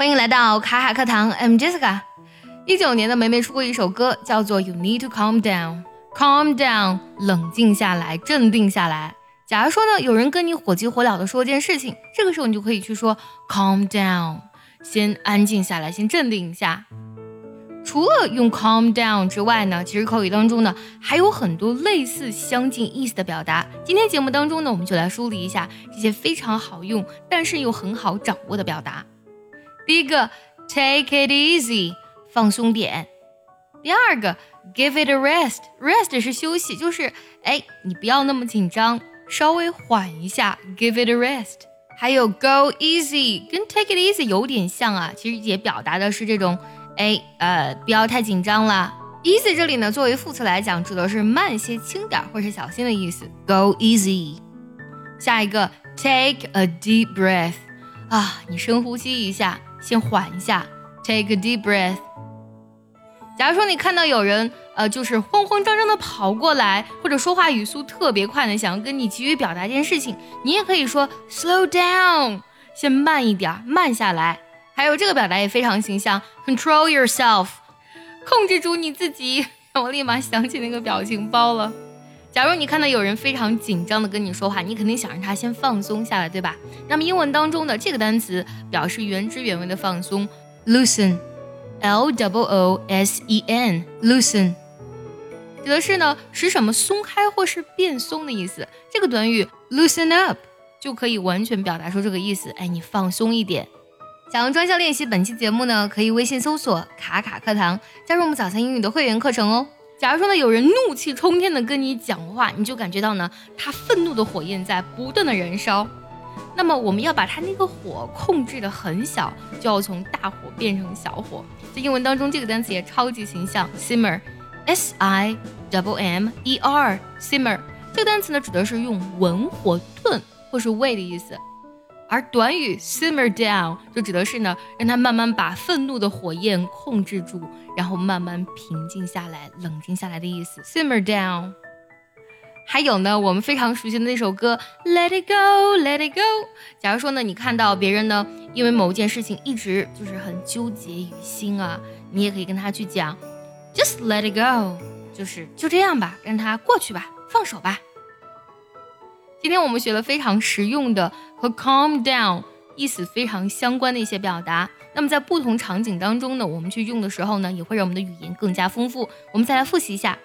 欢迎来到卡卡课堂，I'm Jessica。一九年的梅梅出过一首歌，叫做《You Need to Calm Down》，Calm down，冷静下来，镇定下来。假如说呢，有人跟你火急火燎的说一件事情，这个时候你就可以去说 Calm down，先安静下来，先镇定一下。除了用 calm down 之外呢，其实口语当中呢还有很多类似相近意思的表达。今天节目当中呢，我们就来梳理一下这些非常好用，但是又很好掌握的表达。第一个，take it easy，放松点。第二个，give it a rest，rest 是休息，就是哎，你不要那么紧张，稍微缓一下，give it a rest。还有 go easy，跟 take it easy 有点像啊，其实也表达的是这种。哎，呃，不要太紧张了。Easy 这里呢，作为副词来讲，指的是慢些、轻点或是小心的意思。Go easy。下一个，take a deep breath。啊，你深呼吸一下，先缓一下。Take a deep breath。假如说你看到有人，呃，就是慌慌张张的跑过来，或者说话语速特别快的，想要跟你急于表达一件事情，你也可以说 slow down，先慢一点，慢下来。还有这个表达也非常形象，control yourself，控制住你自己，我立马想起那个表情包了。假如你看到有人非常紧张的跟你说话，你肯定想让他先放松下来，对吧？那么英文当中的这个单词表示原汁原味的放松，loosen，l w o s e n，loosen，指的是呢使什么松开或是变松的意思。这个短语 loosen up 就可以完全表达出这个意思。哎，你放松一点。想要专项练习本期节目呢，可以微信搜索“卡卡课堂”，加入我们早餐英语的会员课程哦。假如说呢，有人怒气冲天的跟你讲话，你就感觉到呢，他愤怒的火焰在不断的燃烧。那么我们要把他那个火控制的很小，就要从大火变成小火。在英文当中，这个单词也超级形象，simmer，s i w m e r，simmer 这个单词呢，指的是用文火炖或是煨的意思。而短语 simmer down 就指的是呢，让他慢慢把愤怒的火焰控制住，然后慢慢平静下来、冷静下来的意思。simmer down。还有呢，我们非常熟悉的那首歌 Let it go, Let it go。假如说呢，你看到别人呢，因为某件事情一直就是很纠结于心啊，你也可以跟他去讲，Just let it go，就是就这样吧，让它过去吧，放手吧。今天我们学了非常实用的和 calm down 意思非常相关的一些表达。那么在不同场景当中呢，我们去用的时候呢，也会让我们的语言更加丰富。我们再来复习一下，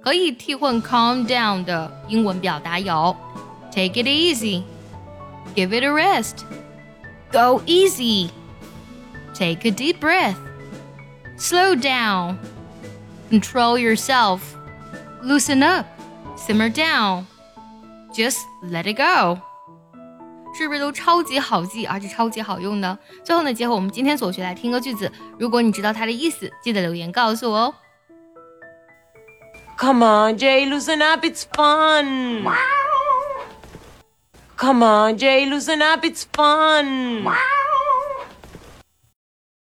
可以替换 calm down 的英文表达有：take it easy，give it a rest，go easy，take a deep breath，slow down，control yourself，loosen up，simmer down。 Just let it go，是不是都超级好记，而且超级好用呢？最后呢，结合我们今天所学来听个句子，如果你知道它的意思，记得留言告诉我哦。Come on, Jay, loosen up, it's fun. Come on, Jay, loosen up, it's fun.